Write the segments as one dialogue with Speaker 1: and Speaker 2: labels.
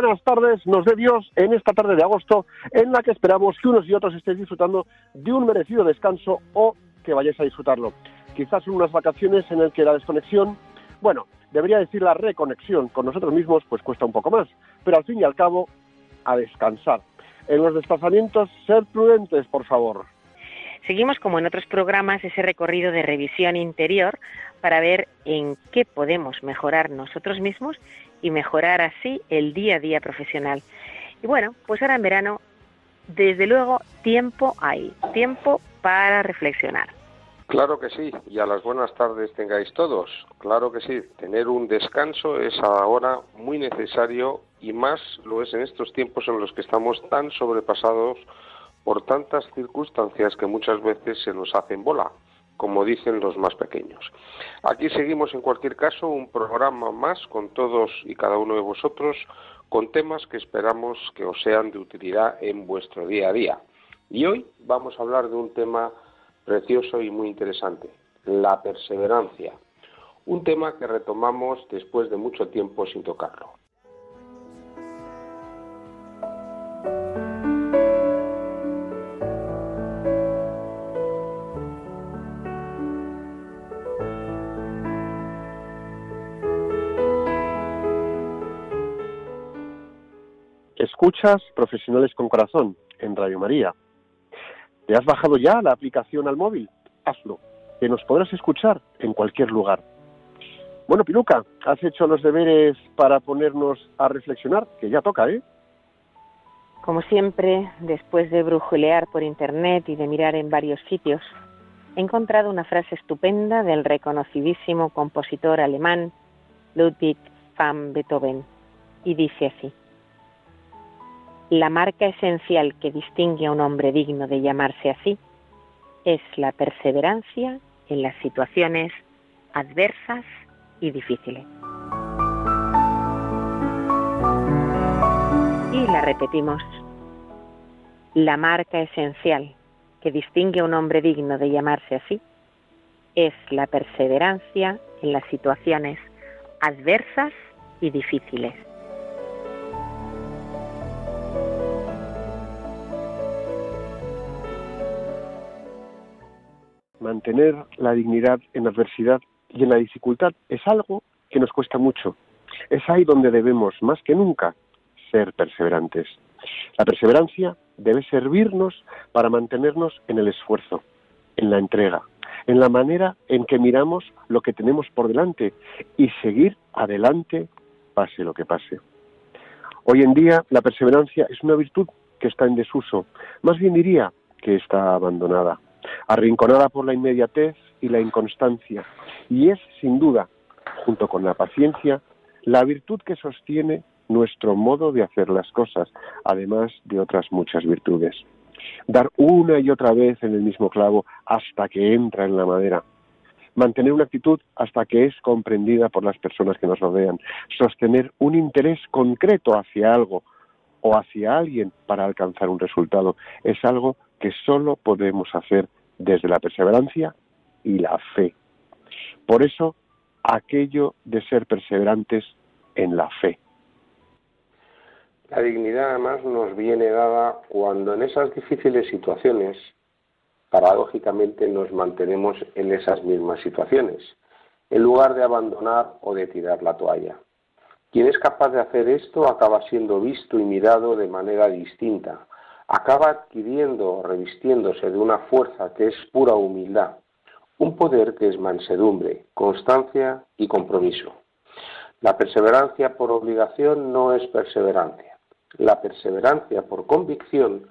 Speaker 1: Buenas tardes, nos dé Dios en esta tarde de agosto en la que esperamos que unos y otros estéis disfrutando de un merecido descanso o que vayáis a disfrutarlo. Quizás unas vacaciones en el que la desconexión, bueno, debería decir la reconexión con nosotros mismos, pues cuesta un poco más, pero al fin y al cabo, a descansar. En los desplazamientos, ser prudentes, por favor.
Speaker 2: Seguimos, como en otros programas, ese recorrido de revisión interior para ver en qué podemos mejorar nosotros mismos y mejorar así el día a día profesional. Y bueno, pues ahora en verano, desde luego, tiempo hay, tiempo para reflexionar.
Speaker 3: Claro que sí, y a las buenas tardes tengáis todos. Claro que sí, tener un descanso es ahora muy necesario y más lo es en estos tiempos en los que estamos tan sobrepasados por tantas circunstancias que muchas veces se nos hacen bola, como dicen los más pequeños. Aquí seguimos en cualquier caso un programa más con todos y cada uno de vosotros con temas que esperamos que os sean de utilidad en vuestro día a día. Y hoy vamos a hablar de un tema precioso y muy interesante, la perseverancia. Un tema que retomamos después de mucho tiempo sin tocarlo.
Speaker 1: Escuchas Profesionales con Corazón en Radio María. ¿Te has bajado ya la aplicación al móvil? Hazlo, que nos podrás escuchar en cualquier lugar. Bueno, Piluca, ¿has hecho los deberes para ponernos a reflexionar? Que ya toca, ¿eh?
Speaker 2: Como siempre, después de brujulear por internet y de mirar en varios sitios, he encontrado una frase estupenda del reconocidísimo compositor alemán Ludwig van Beethoven y dice así: La marca esencial que distingue a un hombre digno de llamarse así es la perseverancia en las situaciones adversas y difíciles. Y la repetimos. La marca esencial que distingue a un hombre digno de llamarse así es la perseverancia en las situaciones adversas y difíciles.
Speaker 1: Mantener la dignidad en adversidad y en la dificultad es algo que nos cuesta mucho. Es ahí donde debemos, más que nunca, ser perseverantes. La perseverancia debe servirnos para mantenernos en el esfuerzo, en la entrega, en la manera en que miramos lo que tenemos por delante y seguir adelante pase lo que pase. Hoy en día la perseverancia es una virtud que está en desuso, más bien diría que está abandonada, arrinconada por la inmediatez y la inconstancia, y es sin duda, junto con la paciencia, la virtud que sostiene nuestro modo de hacer las cosas, además de otras muchas virtudes. Dar una y otra vez en el mismo clavo hasta que entra en la madera. Mantener una actitud hasta que es comprendida por las personas que nos rodean. Sostener un interés concreto hacia algo o hacia alguien para alcanzar un resultado. Es algo que solo podemos hacer desde la perseverancia y la fe. Por eso, aquello de ser perseverantes en la fe.
Speaker 3: La dignidad además nos viene dada cuando en esas difíciles situaciones, paradójicamente, nos mantenemos en esas mismas situaciones, en lugar de abandonar o de tirar la toalla. Quien es capaz de hacer esto acaba siendo visto y mirado de manera distinta, acaba adquiriendo o revistiéndose de una fuerza que es pura humildad, un poder que es mansedumbre, constancia y compromiso. La perseverancia por obligación no es perseverancia. La perseverancia por convicción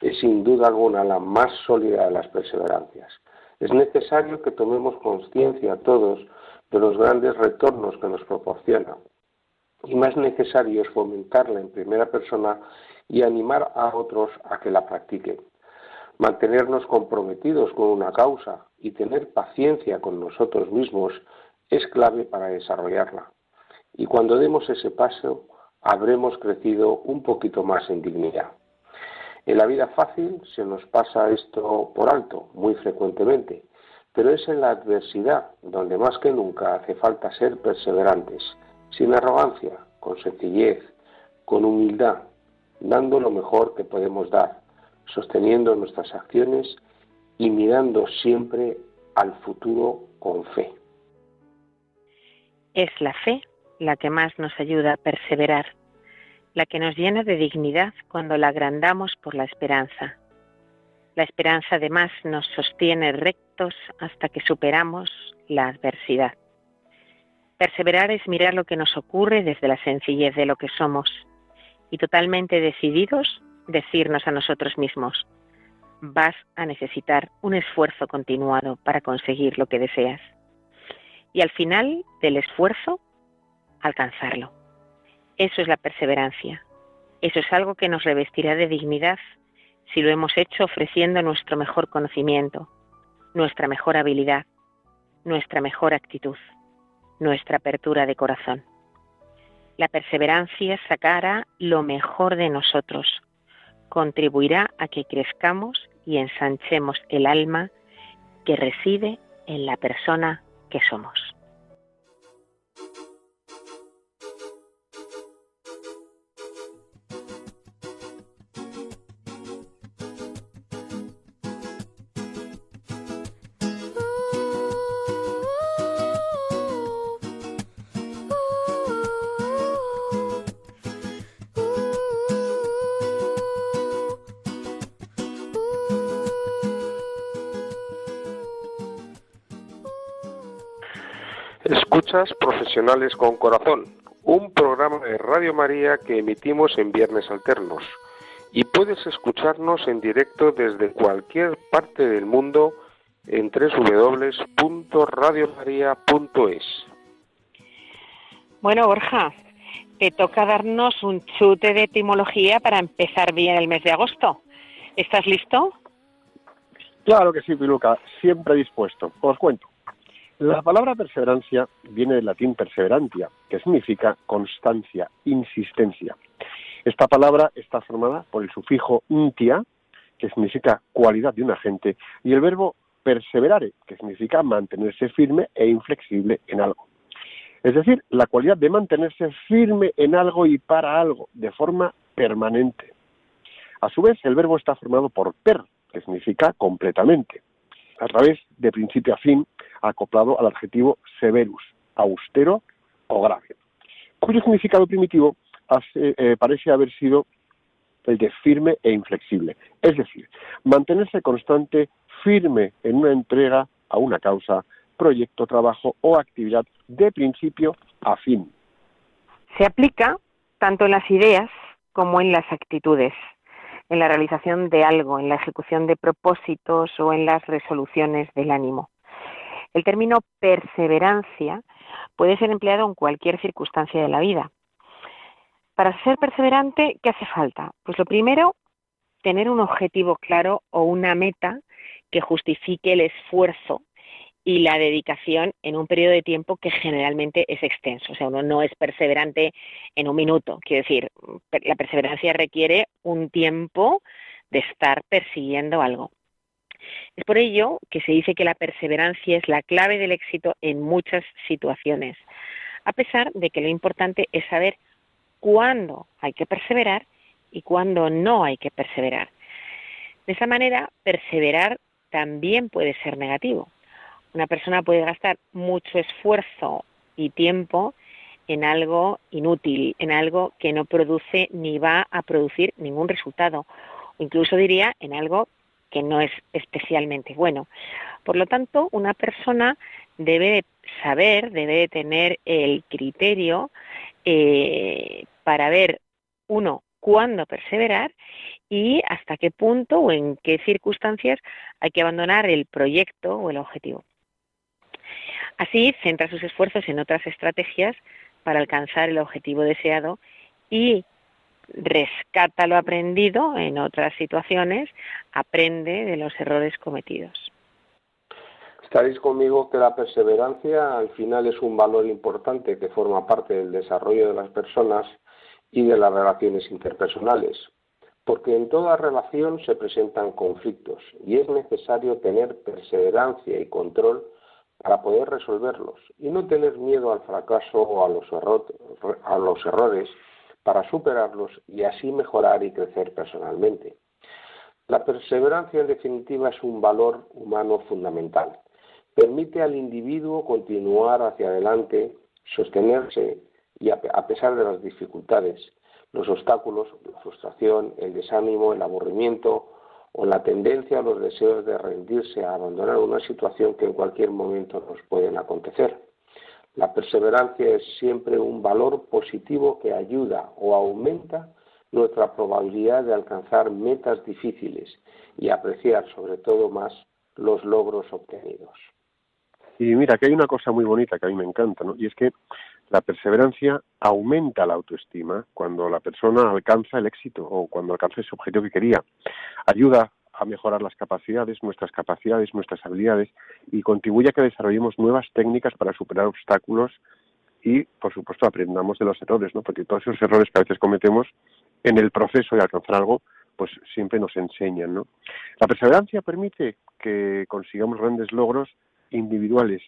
Speaker 3: es sin duda alguna la más sólida de las perseverancias. Es necesario que tomemos conciencia todos de los grandes retornos que nos proporciona. Y más necesario es fomentarla en primera persona y animar a otros a que la practiquen. Mantenernos comprometidos con una causa y tener paciencia con nosotros mismos es clave para desarrollarla. Y cuando demos ese paso, habremos crecido un poquito más en dignidad. En la vida fácil se nos pasa esto por alto muy frecuentemente, pero es en la adversidad donde más que nunca hace falta ser perseverantes, sin arrogancia, con sencillez, con humildad, dando lo mejor que podemos dar, sosteniendo nuestras acciones y mirando siempre al futuro con fe.
Speaker 2: Es la fe la que más nos ayuda a perseverar, la que nos llena de dignidad cuando la agrandamos por la esperanza. La esperanza además nos sostiene rectos hasta que superamos la adversidad. Perseverar es mirar lo que nos ocurre desde la sencillez de lo que somos y totalmente decididos decirnos a nosotros mismos, vas a necesitar un esfuerzo continuado para conseguir lo que deseas. Y al final del esfuerzo, alcanzarlo. Eso es la perseverancia. Eso es algo que nos revestirá de dignidad si lo hemos hecho ofreciendo nuestro mejor conocimiento, nuestra mejor habilidad, nuestra mejor actitud, nuestra apertura de corazón. La perseverancia sacará lo mejor de nosotros, contribuirá a que crezcamos y ensanchemos el alma que reside en la persona que somos.
Speaker 3: Profesionales con Corazón, un programa de Radio María que emitimos en viernes alternos. Y puedes escucharnos en directo desde cualquier parte del mundo en www.radiomaria.es.
Speaker 2: Bueno, Borja, te toca darnos un chute de etimología para empezar bien el mes de agosto. ¿Estás listo?
Speaker 1: Claro que sí, Piluca, siempre dispuesto. Os cuento. La palabra perseverancia viene del latín perseverantia, que significa constancia, insistencia. Esta palabra está formada por el sufijo intia, que significa cualidad de un agente, y el verbo perseverare, que significa mantenerse firme e inflexible en algo. Es decir, la cualidad de mantenerse firme en algo y para algo, de forma permanente. A su vez, el verbo está formado por per, que significa completamente, a través de principio a fin, acoplado al adjetivo severus, austero o grave, cuyo significado primitivo eh, parece haber sido el de firme e inflexible, es decir, mantenerse constante, firme en una entrega a una causa, proyecto, trabajo o actividad de principio a fin.
Speaker 2: Se aplica tanto en las ideas como en las actitudes, en la realización de algo, en la ejecución de propósitos o en las resoluciones del ánimo. El término perseverancia puede ser empleado en cualquier circunstancia de la vida. Para ser perseverante, ¿qué hace falta? Pues lo primero, tener un objetivo claro o una meta que justifique el esfuerzo y la dedicación en un periodo de tiempo que generalmente es extenso. O sea, uno no es perseverante en un minuto. Quiero decir, la perseverancia requiere un tiempo de estar persiguiendo algo. Es por ello que se dice que la perseverancia es la clave del éxito en muchas situaciones, a pesar de que lo importante es saber cuándo hay que perseverar y cuándo no hay que perseverar. De esa manera, perseverar también puede ser negativo. Una persona puede gastar mucho esfuerzo y tiempo en algo inútil, en algo que no produce ni va a producir ningún resultado. incluso diría en algo que no es especialmente bueno. Por lo tanto, una persona debe saber, debe tener el criterio eh, para ver, uno, cuándo perseverar y hasta qué punto o en qué circunstancias hay que abandonar el proyecto o el objetivo. Así, centra sus esfuerzos en otras estrategias para alcanzar el objetivo deseado y rescata lo aprendido en otras situaciones, aprende de los errores cometidos.
Speaker 3: Estaréis conmigo que la perseverancia al final es un valor importante que forma parte del desarrollo de las personas y de las relaciones interpersonales, porque en toda relación se presentan conflictos y es necesario tener perseverancia y control para poder resolverlos y no tener miedo al fracaso o a los, a los errores para superarlos y así mejorar y crecer personalmente. La perseverancia, en definitiva, es un valor humano fundamental permite al individuo continuar hacia adelante, sostenerse y a pesar de las dificultades, los obstáculos, la frustración, el desánimo, el aburrimiento o la tendencia o los deseos de rendirse a abandonar una situación que en cualquier momento nos pueden acontecer. La perseverancia es siempre un valor positivo que ayuda o aumenta nuestra probabilidad de alcanzar metas difíciles y apreciar sobre todo más los logros obtenidos.
Speaker 1: Y mira, que hay una cosa muy bonita que a mí me encanta, ¿no? Y es que la perseverancia aumenta la autoestima cuando la persona alcanza el éxito o cuando alcanza ese objetivo que quería. Ayuda a mejorar las capacidades, nuestras capacidades, nuestras habilidades y contribuye a que desarrollemos nuevas técnicas para superar obstáculos y, por supuesto, aprendamos de los errores, ¿no? Porque todos esos errores que a veces cometemos en el proceso de alcanzar algo, pues siempre nos enseñan, ¿no? La perseverancia permite que consigamos grandes logros individuales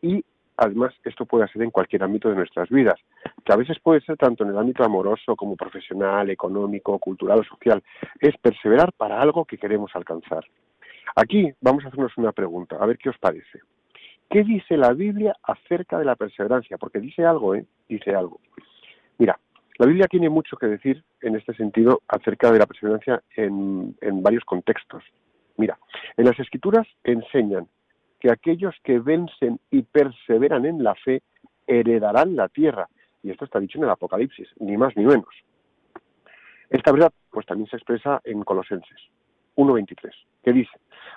Speaker 1: y además esto puede ser en cualquier ámbito de nuestras vidas, que a veces puede ser tanto en el ámbito amoroso como profesional, económico, cultural o social, es perseverar para algo que queremos alcanzar. Aquí vamos a hacernos una pregunta, a ver qué os parece. ¿Qué dice la Biblia acerca de la perseverancia? Porque dice algo, ¿eh? Dice algo. Mira, la Biblia tiene mucho que decir en este sentido acerca de la perseverancia en, en varios contextos. Mira, en las escrituras enseñan que aquellos que vencen y perseveran en la fe heredarán la tierra. Y esto está dicho en el Apocalipsis, ni más ni menos. Esta verdad pues también se expresa en Colosenses 1.23, que dice,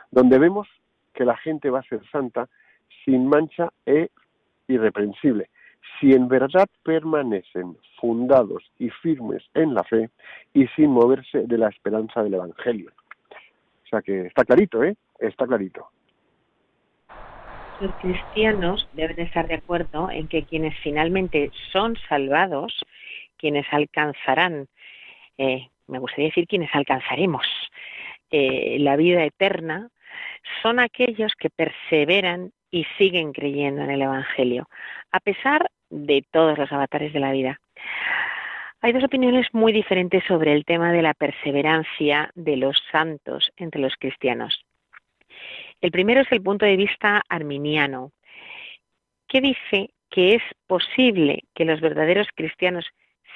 Speaker 1: donde vemos que la gente va a ser santa sin mancha e irreprensible, si en verdad permanecen fundados y firmes en la fe y sin moverse de la esperanza del Evangelio. O sea que está clarito, ¿eh? Está clarito
Speaker 2: los cristianos deben estar de acuerdo en que quienes finalmente son salvados, quienes alcanzarán, eh, me gustaría decir quienes alcanzaremos eh, la vida eterna, son aquellos que perseveran y siguen creyendo en el Evangelio, a pesar de todos los avatares de la vida. Hay dos opiniones muy diferentes sobre el tema de la perseverancia de los santos entre los cristianos. El primero es el punto de vista arminiano, que dice que es posible que los verdaderos cristianos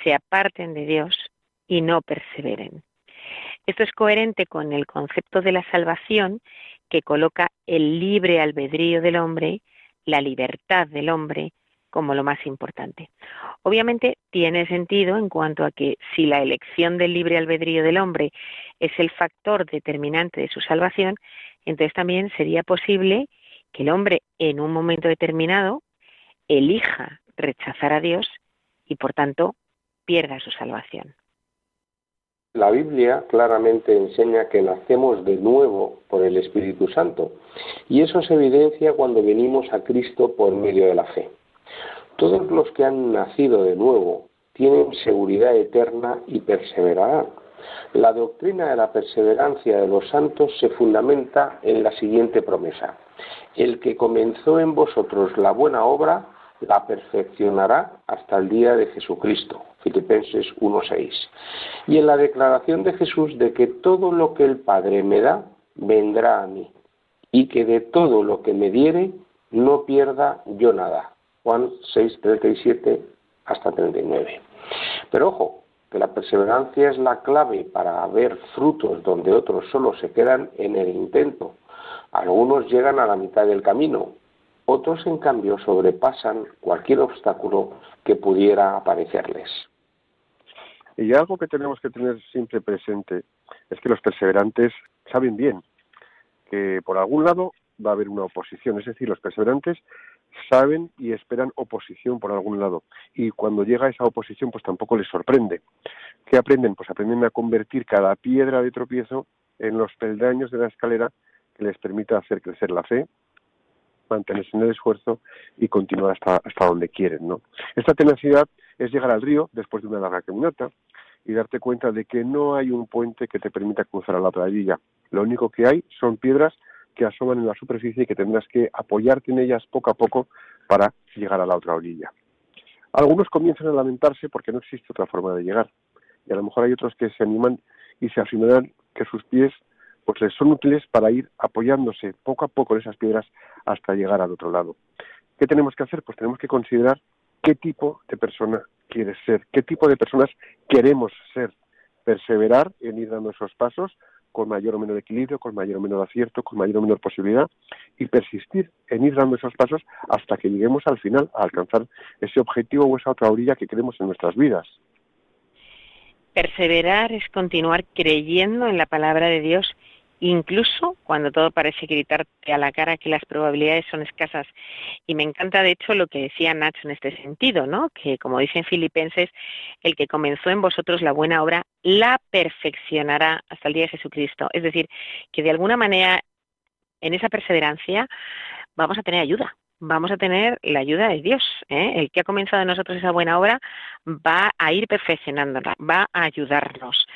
Speaker 2: se aparten de Dios y no perseveren. Esto es coherente con el concepto de la salvación que coloca el libre albedrío del hombre, la libertad del hombre, como lo más importante. Obviamente tiene sentido en cuanto a que si la elección del libre albedrío del hombre es el factor determinante de su salvación, entonces también sería posible que el hombre en un momento determinado elija rechazar a Dios y por tanto pierda su salvación.
Speaker 3: La Biblia claramente enseña que nacemos de nuevo por el Espíritu Santo y eso se evidencia cuando venimos a Cristo por medio de la fe. Todos los que han nacido de nuevo tienen seguridad eterna y perseverarán. La doctrina de la perseverancia de los santos se fundamenta en la siguiente promesa. El que comenzó en vosotros la buena obra, la perfeccionará hasta el día de Jesucristo. Filipenses 1.6. Y en la declaración de Jesús de que todo lo que el Padre me da, vendrá a mí. Y que de todo lo que me diere, no pierda yo nada. Juan 6.37 hasta 39. Pero ojo, que la perseverancia es la clave para ver frutos donde otros solo se quedan en el intento. Algunos llegan a la mitad del camino, otros en cambio sobrepasan cualquier obstáculo que pudiera aparecerles.
Speaker 1: Y algo que tenemos que tener siempre presente es que los perseverantes saben bien que por algún lado va a haber una oposición, es decir, los perseverantes saben y esperan oposición por algún lado. Y cuando llega esa oposición, pues tampoco les sorprende. ¿Qué aprenden? Pues aprenden a convertir cada piedra de tropiezo en los peldaños de la escalera que les permita hacer crecer la fe, mantenerse en el esfuerzo y continuar hasta, hasta donde quieren. ¿no? Esta tenacidad es llegar al río después de una larga caminata y darte cuenta de que no hay un puente que te permita cruzar a la otra orilla. Lo único que hay son piedras que asoman en la superficie y que tendrás que apoyarte en ellas poco a poco para llegar a la otra orilla. Algunos comienzan a lamentarse porque no existe otra forma de llegar. Y a lo mejor hay otros que se animan y se afirmarán que sus pies pues les son útiles para ir apoyándose poco a poco en esas piedras hasta llegar al otro lado. ¿Qué tenemos que hacer? Pues tenemos que considerar qué tipo de persona quieres ser, qué tipo de personas queremos ser, perseverar en ir dando esos pasos con mayor o menor equilibrio, con mayor o menor acierto, con mayor o menor posibilidad y persistir en ir dando esos pasos hasta que lleguemos al final a alcanzar ese objetivo o esa otra orilla que queremos en nuestras vidas.
Speaker 2: Perseverar es continuar creyendo en la palabra de Dios incluso cuando todo parece gritarte a la cara que las probabilidades son escasas. Y me encanta, de hecho, lo que decía Nacho en este sentido, ¿no? Que, como dicen Filipenses, el que comenzó en vosotros la buena obra la perfeccionará hasta el día de Jesucristo. Es decir, que de alguna manera en esa perseverancia vamos a tener ayuda, vamos a tener la ayuda de Dios. ¿eh? El que ha comenzado en nosotros esa buena obra va a ir perfeccionándola, va a ayudarnos.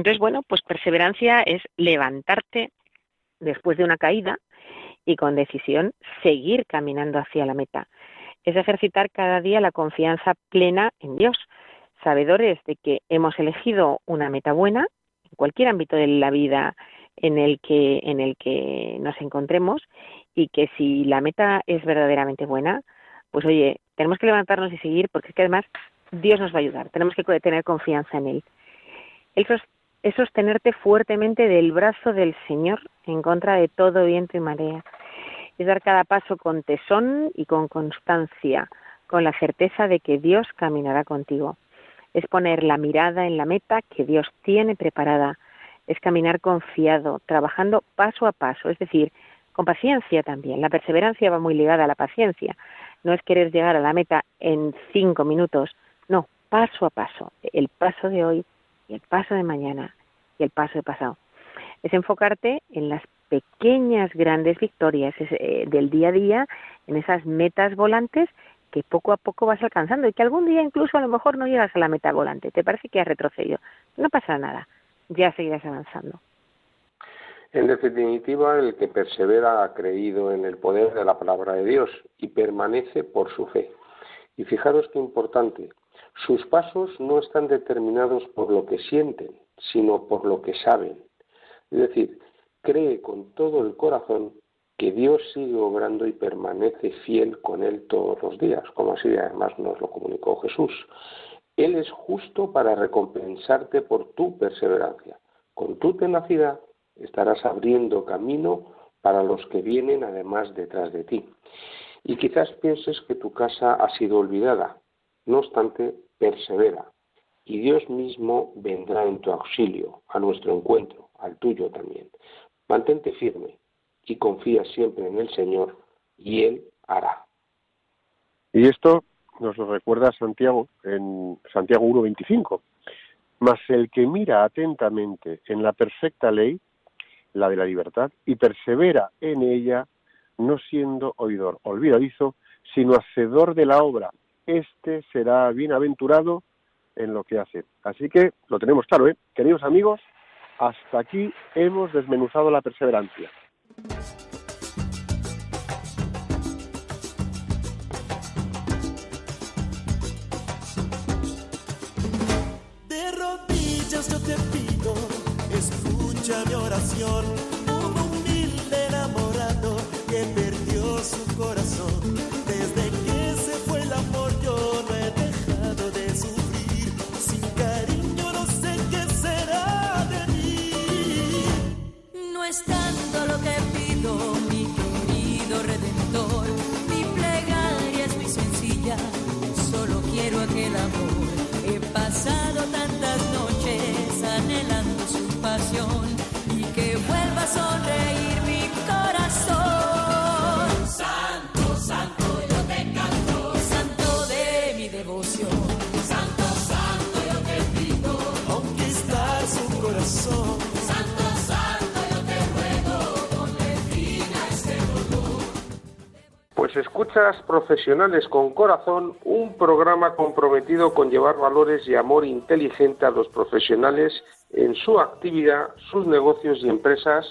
Speaker 2: Entonces, bueno, pues perseverancia es levantarte después de una caída y con decisión seguir caminando hacia la meta. Es ejercitar cada día la confianza plena en Dios, sabedores de que hemos elegido una meta buena en cualquier ámbito de la vida en el que en el que nos encontremos y que si la meta es verdaderamente buena, pues oye, tenemos que levantarnos y seguir porque es que además Dios nos va a ayudar, tenemos que tener confianza en él. Él es sostenerte fuertemente del brazo del Señor en contra de todo viento y marea. Es dar cada paso con tesón y con constancia, con la certeza de que Dios caminará contigo. Es poner la mirada en la meta que Dios tiene preparada. Es caminar confiado, trabajando paso a paso, es decir, con paciencia también. La perseverancia va muy ligada a la paciencia. No es querer llegar a la meta en cinco minutos, no, paso a paso. El paso de hoy y el paso de mañana y el paso de pasado. Es enfocarte en las pequeñas grandes victorias eh, del día a día, en esas metas volantes que poco a poco vas alcanzando y que algún día incluso a lo mejor no llegas a la meta volante, te parece que has retrocedido. No pasa nada, ya seguirás avanzando.
Speaker 3: En definitiva, el que persevera ha creído en el poder de la palabra de Dios y permanece por su fe. Y fijaros qué importante, sus pasos no están determinados por lo que sienten, sino por lo que saben. Es decir, cree con todo el corazón que Dios sigue obrando y permanece fiel con él todos los días, como así además nos lo comunicó Jesús. Él es justo para recompensarte por tu perseverancia. Con tu tenacidad estarás abriendo camino para los que vienen además detrás de ti. Y quizás pienses que tu casa ha sido olvidada. No obstante, persevera, y Dios mismo vendrá en tu auxilio, a nuestro encuentro, al tuyo también. Mantente firme y confía siempre en el Señor y Él hará.
Speaker 1: Y esto nos lo recuerda Santiago en Santiago 1.25. Mas el que mira atentamente en la perfecta ley, la de la libertad, y persevera en ella, no siendo oidor olvidadizo, sino hacedor de la obra, éste será bienaventurado en lo que hace. Así que lo tenemos claro, ¿eh? Queridos amigos, hasta aquí hemos desmenuzado la perseverancia.
Speaker 4: De rodillas yo te pido, escucha mi oración. Un humilde enamorado que perdió su corazón. tanto lo que
Speaker 5: pido, mi querido redentor. Mi plegaria es muy sencilla, solo quiero aquel amor. He pasado tantas noches
Speaker 4: anhelando su
Speaker 5: pasión y que vuelva a sonreír mi corazón.
Speaker 3: Pues escuchas Profesionales con Corazón, un programa comprometido con llevar valores y amor inteligente a los profesionales en su actividad, sus negocios y empresas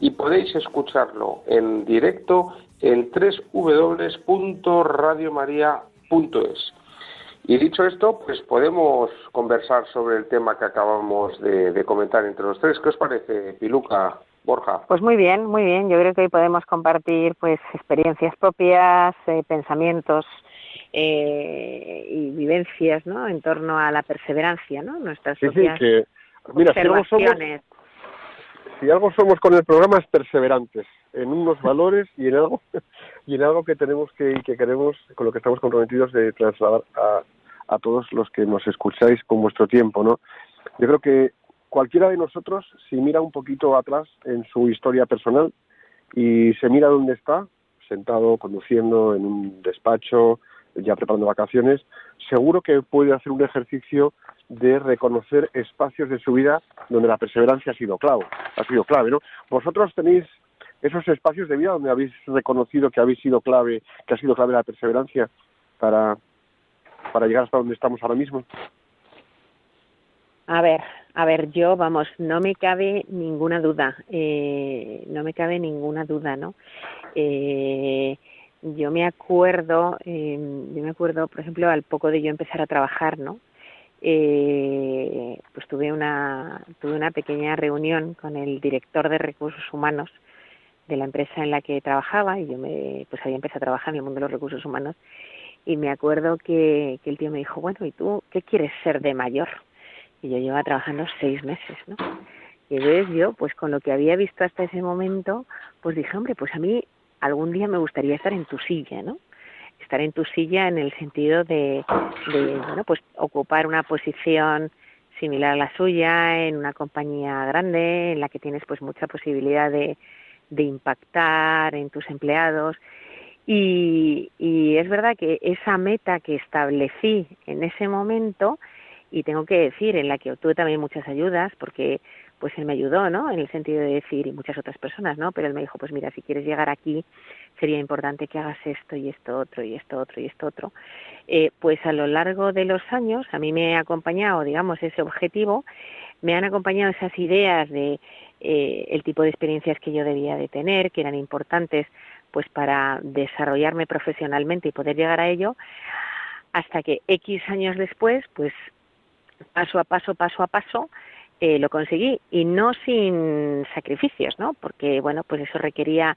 Speaker 3: y podéis escucharlo en directo en www.radiomaria.es. Y dicho esto, pues podemos conversar sobre el tema que acabamos de, de comentar entre los tres. ¿Qué os parece, Piluca, Borja?
Speaker 2: Pues muy bien, muy bien. Yo creo que hoy podemos compartir pues experiencias propias, eh, pensamientos eh, y vivencias, ¿no? En torno a la perseverancia, ¿no? Nuestras
Speaker 1: Sí, sí,
Speaker 2: propias
Speaker 1: que mira, si algo somos, si algo somos con el programa es perseverantes en unos valores y en algo y en algo que tenemos que y que queremos con lo que estamos comprometidos de trasladar a, a todos los que nos escucháis con vuestro tiempo, ¿no? Yo creo que cualquiera de nosotros, si mira un poquito atrás en su historia personal y se mira dónde está, sentado, conduciendo en un despacho, ya preparando vacaciones, seguro que puede hacer un ejercicio de reconocer espacios de su vida donde la perseverancia ha sido clave, ha sido clave, ¿no? Vosotros tenéis esos espacios de vida donde habéis reconocido que habéis sido clave, que ha sido clave la perseverancia para para llegar hasta donde estamos ahora mismo.
Speaker 2: A ver, a ver, yo, vamos, no me cabe ninguna duda, eh, no me cabe ninguna duda, ¿no? Eh, yo me acuerdo, eh, yo me acuerdo, por ejemplo, al poco de yo empezar a trabajar, ¿no? Eh, pues tuve una, tuve una pequeña reunión con el director de recursos humanos de la empresa en la que trabajaba y yo me, pues había empezado a trabajar en el mundo de los recursos humanos y me acuerdo que, que el tío me dijo, bueno, ¿y tú qué quieres ser de mayor? Y yo llevaba trabajando seis meses, ¿no? Y entonces yo, pues con lo que había visto hasta ese momento, pues dije, hombre, pues a mí algún día me gustaría estar en tu silla, ¿no? Estar en tu silla en el sentido de, de bueno, pues ocupar una posición similar a la suya en una compañía grande en la que tienes pues mucha posibilidad de, de impactar en tus empleados y, y es verdad que esa meta que establecí en ese momento y tengo que decir en la que obtuve también muchas ayudas porque pues él me ayudó, ¿no? En el sentido de decir y muchas otras personas, ¿no? Pero él me dijo, pues mira, si quieres llegar aquí sería importante que hagas esto y esto otro y esto otro y esto otro. Eh, pues a lo largo de los años a mí me ha acompañado, digamos, ese objetivo, me han acompañado esas ideas de eh, el tipo de experiencias que yo debía de tener, que eran importantes pues para desarrollarme profesionalmente y poder llegar a ello, hasta que X años después, pues paso a paso, paso a paso, eh, lo conseguí y no sin sacrificios, ¿no? Porque bueno, pues eso requería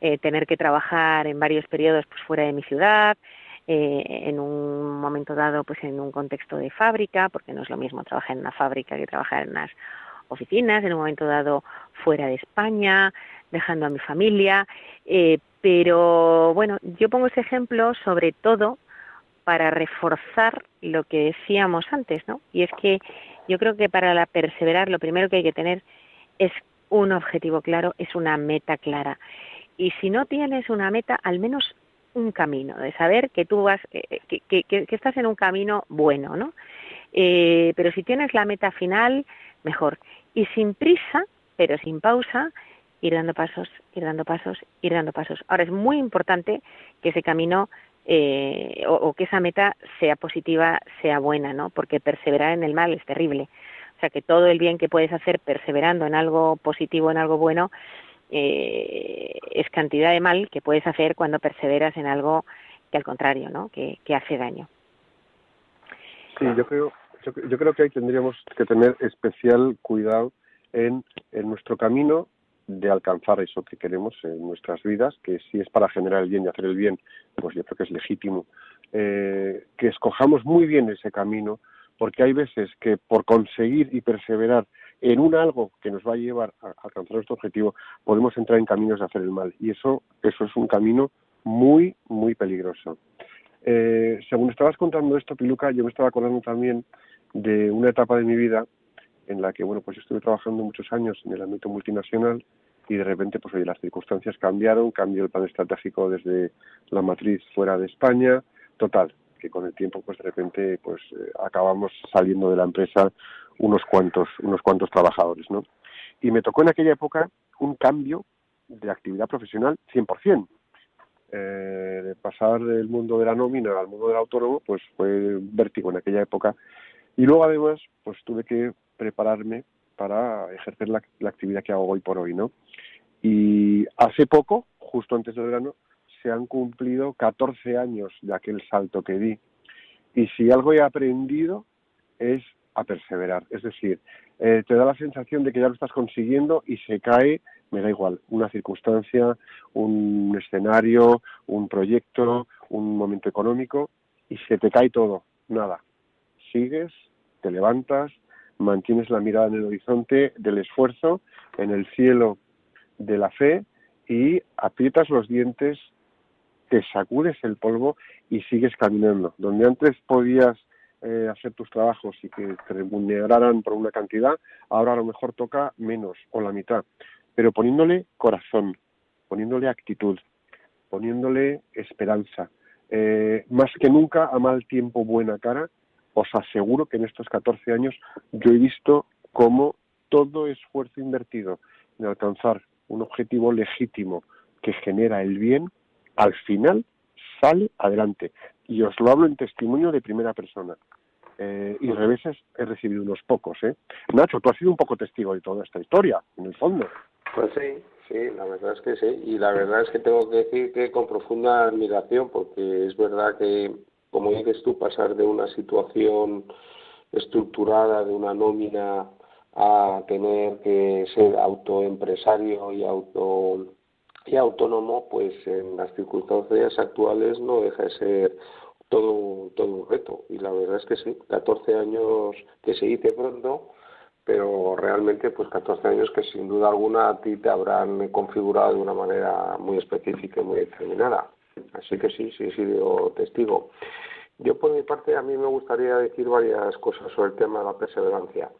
Speaker 2: eh, tener que trabajar en varios periodos pues fuera de mi ciudad, eh, en un momento dado pues en un contexto de fábrica, porque no es lo mismo trabajar en una fábrica que trabajar en unas oficinas, en un momento dado fuera de España, dejando a mi familia, eh, pero bueno, yo pongo ese ejemplo sobre todo para reforzar lo que decíamos antes, ¿no? Y es que yo creo que para la perseverar lo primero que hay que tener es un objetivo claro, es una meta clara. Y si no tienes una meta, al menos un camino, de saber que tú vas, eh, que, que estás en un camino bueno, ¿no? Eh, pero si tienes la meta final, mejor. Y sin prisa, pero sin pausa, ir dando pasos, ir dando pasos, ir dando pasos. Ahora es muy importante que ese camino eh, o, que esa meta sea positiva, sea buena, ¿no? Porque perseverar en el mal es terrible. O sea, que todo el bien que puedes hacer perseverando en algo positivo, en algo bueno, eh, es cantidad de mal que puedes hacer cuando perseveras en algo que al contrario, ¿no? Que, hace daño.
Speaker 1: Sí, yo creo, yo, yo creo que ahí tendríamos que tener especial cuidado en nuestro camino de alcanzar eso que queremos en nuestras vidas, que si es para generar el bien y hacer el bien, pues yo creo que es legítimo. Eh, que escojamos muy bien ese camino, porque hay veces que por conseguir y perseverar en un algo que nos va a llevar a alcanzar nuestro objetivo, podemos entrar en caminos de hacer el mal. Y eso, eso es un camino muy, muy peligroso. Eh, según estabas contando esto, Piluca, yo me estaba acordando también de una etapa de mi vida en la que bueno pues estuve trabajando muchos años en el ámbito multinacional y de repente, pues oye, las circunstancias cambiaron, cambió el plan estratégico desde la matriz fuera de España, total, que con el tiempo, pues de repente, pues eh, acabamos saliendo de la empresa unos cuantos, unos cuantos trabajadores, ¿no? Y me tocó en aquella época un cambio de actividad profesional 100%. Eh, pasar del mundo de la nómina al mundo del autónomo, pues fue vértigo en aquella época. Y luego además, pues tuve que prepararme para ejercer la, actividad que hago hoy por hoy, ¿no? Y hace poco, justo antes del verano, se han cumplido 14 años de aquel salto que di. Y si algo he aprendido es a perseverar. Es decir, eh, te da la sensación de que ya lo estás consiguiendo y se cae, me da igual, una circunstancia, un escenario, un proyecto, un momento económico, y se te cae todo. Nada. Sigues, te levantas, mantienes la mirada en el horizonte del esfuerzo, en el cielo de la fe y aprietas los dientes, te sacudes el polvo y sigues caminando. Donde antes podías eh, hacer tus trabajos y que te remuneraran por una cantidad, ahora a lo mejor toca menos o la mitad. Pero poniéndole corazón, poniéndole actitud, poniéndole esperanza, eh, más que nunca a mal tiempo buena cara, os aseguro que en estos 14 años yo he visto cómo todo esfuerzo invertido en alcanzar un objetivo legítimo que genera el bien, al final sale adelante. Y os lo hablo en testimonio de primera persona. Eh, y reveses he recibido unos pocos. ¿eh? Nacho, tú has sido un poco testigo de toda esta historia, en el fondo.
Speaker 3: Pues sí, sí, la verdad es que sí. Y la verdad es que tengo que decir que con profunda admiración, porque es verdad que, como dices tú, pasar de una situación estructurada, de una nómina, a tener que ser autoempresario y auto y autónomo, pues en las circunstancias actuales no deja de ser todo, todo un reto. Y la verdad es que sí, 14 años que se dice pronto, pero realmente pues 14 años que sin duda alguna a ti te habrán configurado de una manera muy específica y muy determinada. Así que sí, sí he sido testigo. Yo por mi parte a mí me gustaría decir varias cosas sobre el tema de la perseverancia.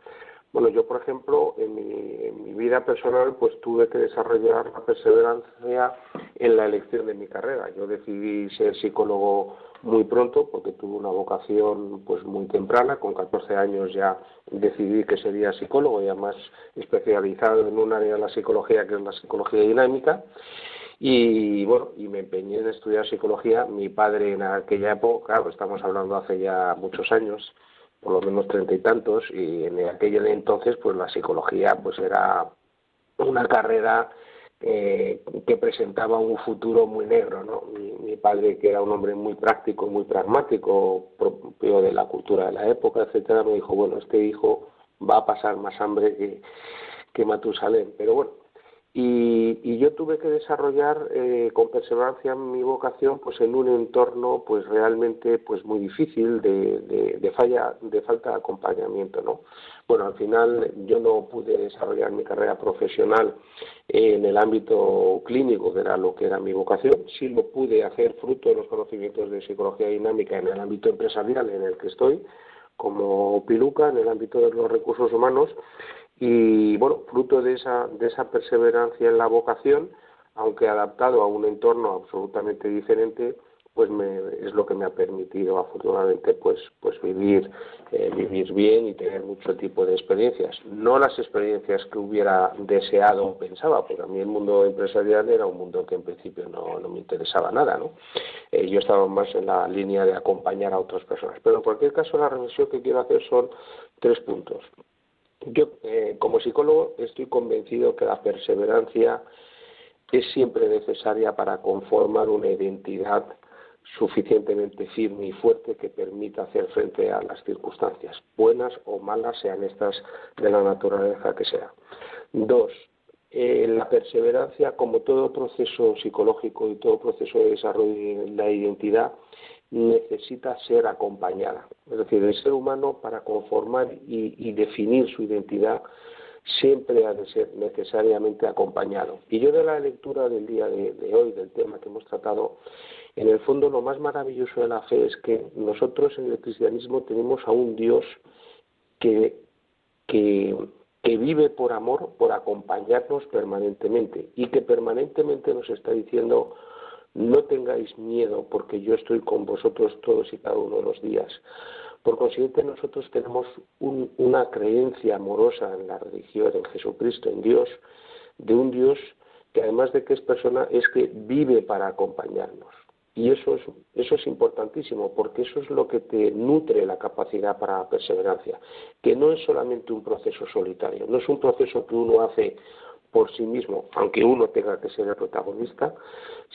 Speaker 3: Bueno, yo, por ejemplo, en mi, vida personal, pues tuve que desarrollar la perseverancia en la elección de mi carrera. Yo decidí ser psicólogo muy pronto porque tuve una vocación pues muy temprana. Con 14 años ya decidí que sería psicólogo y además especializado en un área de la psicología que es la psicología dinámica. Y bueno, y me empeñé en estudiar psicología. Mi padre en aquella época, claro, estamos hablando hace ya muchos años, por lo menos treinta y tantos, y en aquel entonces pues la psicología pues era una carrera eh, que presentaba un futuro muy negro, ¿no? Mi, padre, que era un hombre muy práctico, muy pragmático, propio de la cultura de la época, etcétera, me dijo, bueno, este hijo va a pasar más hambre que, que Matusalén. Pero bueno, y, yo tuve que desarrollar eh, con perseverancia mi vocación pues en un entorno pues realmente pues muy difícil de, de, de, falla de falta de acompañamiento no bueno al final yo no pude desarrollar mi carrera profesional en el ámbito clínico que era lo que era mi vocación. Sí lo pude hacer fruto de los conocimientos de psicología dinámica en el ámbito empresarial en el que estoy como piluca en el ámbito de los recursos humanos y bueno, fruto de esa, de esa perseverancia en la vocación, aunque adaptado a un entorno absolutamente diferente, pues me, es lo que me ha permitido afortunadamente pues pues vivir eh, vivir bien y tener mucho tipo de experiencias. No las experiencias que hubiera deseado o pensaba porque a mí el mundo empresarial era un mundo que en principio no, no me interesaba nada no eh, yo estaba más en la línea de acompañar a otras personas. Pero en cualquier caso la reflexión que quiero hacer son tres puntos yo, eh, como psicólogo, estoy convencido que la perseverancia es siempre necesaria para conformar una identidad suficientemente firme y fuerte que permita hacer frente a las circunstancias, buenas o malas, sean estas de la naturaleza que sea. Dos, eh, la perseverancia, como todo proceso psicológico y todo proceso de desarrollo de la identidad, necesita ser acompañada. Es decir, el ser humano para conformar y, definir su identidad siempre ha de ser necesariamente acompañado. Y yo de la lectura del día de, hoy, del tema que hemos tratado, en el fondo lo más maravilloso de la fe es que nosotros en el cristianismo tenemos a un Dios que, que vive por amor, por acompañarnos permanentemente y que permanentemente nos está diciendo no tengáis miedo porque yo estoy con vosotros todos y cada uno de los días. Por consiguiente, nosotros tenemos un- una creencia amorosa en la religión, en Jesucristo, en Dios, de un Dios que además de que es persona, es que vive para acompañarnos. Y eso es, eso es importantísimo, porque eso es lo que te nutre la capacidad para la perseverancia, que no es solamente un proceso solitario, no es un proceso que uno hace por sí mismo, aunque uno tenga que ser el protagonista,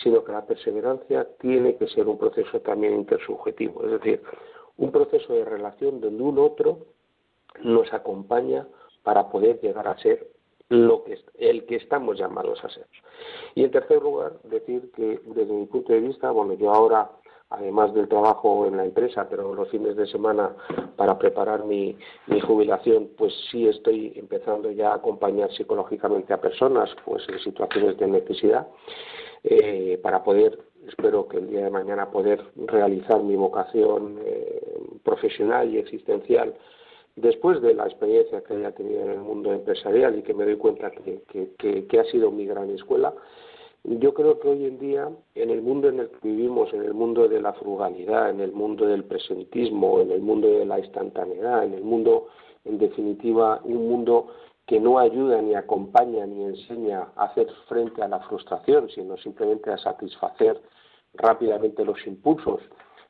Speaker 3: sino que la perseverancia tiene que ser un proceso también intersubjetivo, es decir, un proceso de relación donde un otro nos acompaña para poder llegar a ser lo que el que estamos llamados a ser. Y en tercer lugar, decir que desde mi punto de vista, bueno, yo ahora además del trabajo en la empresa, pero los fines de semana para preparar mi, mi jubilación, pues sí estoy empezando ya a acompañar psicológicamente a personas pues en situaciones de necesidad eh, para poder, espero que el día de mañana poder realizar mi vocación eh, profesional y existencial después de la experiencia que haya tenido en el mundo empresarial y que me doy cuenta que, que, que, que ha sido mi gran escuela, yo creo que hoy en día, en el mundo en el que vivimos, en el mundo de la frugalidad, en el mundo del presentismo, en el mundo de la instantaneidad, en el mundo, en definitiva, un mundo que no ayuda ni acompaña ni enseña a hacer frente a la frustración, sino simplemente a satisfacer rápidamente los impulsos,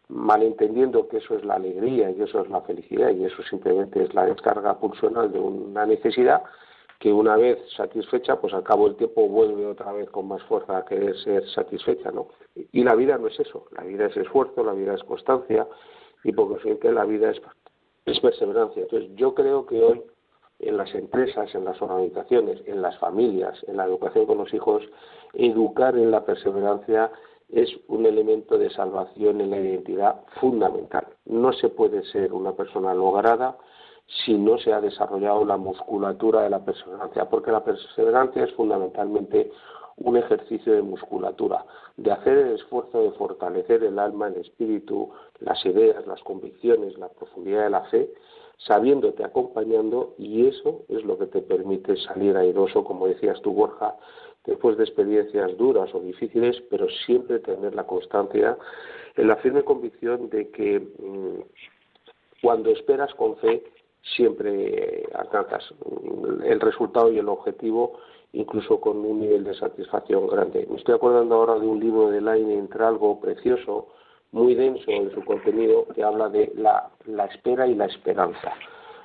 Speaker 3: malentendiendo que eso es la alegría y eso es la felicidad y eso simplemente es la descarga pulsional de una necesidad, que una vez satisfecha, pues al cabo del tiempo vuelve otra vez con más fuerza a querer ser satisfecha, ¿no? Y la vida no es eso, la vida es esfuerzo, la vida es constancia y por consiguiente la vida es, es perseverancia. Entonces yo creo que hoy en las empresas, en las organizaciones, en las familias, en la educación con los hijos, educar en la perseverancia es un elemento de salvación en la identidad fundamental. No se puede ser una persona lograda si no se ha desarrollado la musculatura de la perseverancia, porque la perseverancia es fundamentalmente un ejercicio de musculatura, de hacer el esfuerzo de fortalecer el alma, el espíritu, las ideas, las convicciones, la profundidad de la fe, sabiéndote acompañando y eso es lo que te permite salir airoso, como decías tú, Borja, después de experiencias duras o difíciles, pero siempre tener la constancia en la firme convicción de que mmm, cuando esperas con fe, siempre alcanzas el resultado y el objetivo incluso con un nivel de satisfacción grande. Me estoy acordando ahora de un libro de Laine entre algo precioso, muy denso en su contenido, que habla de la, la espera y la esperanza.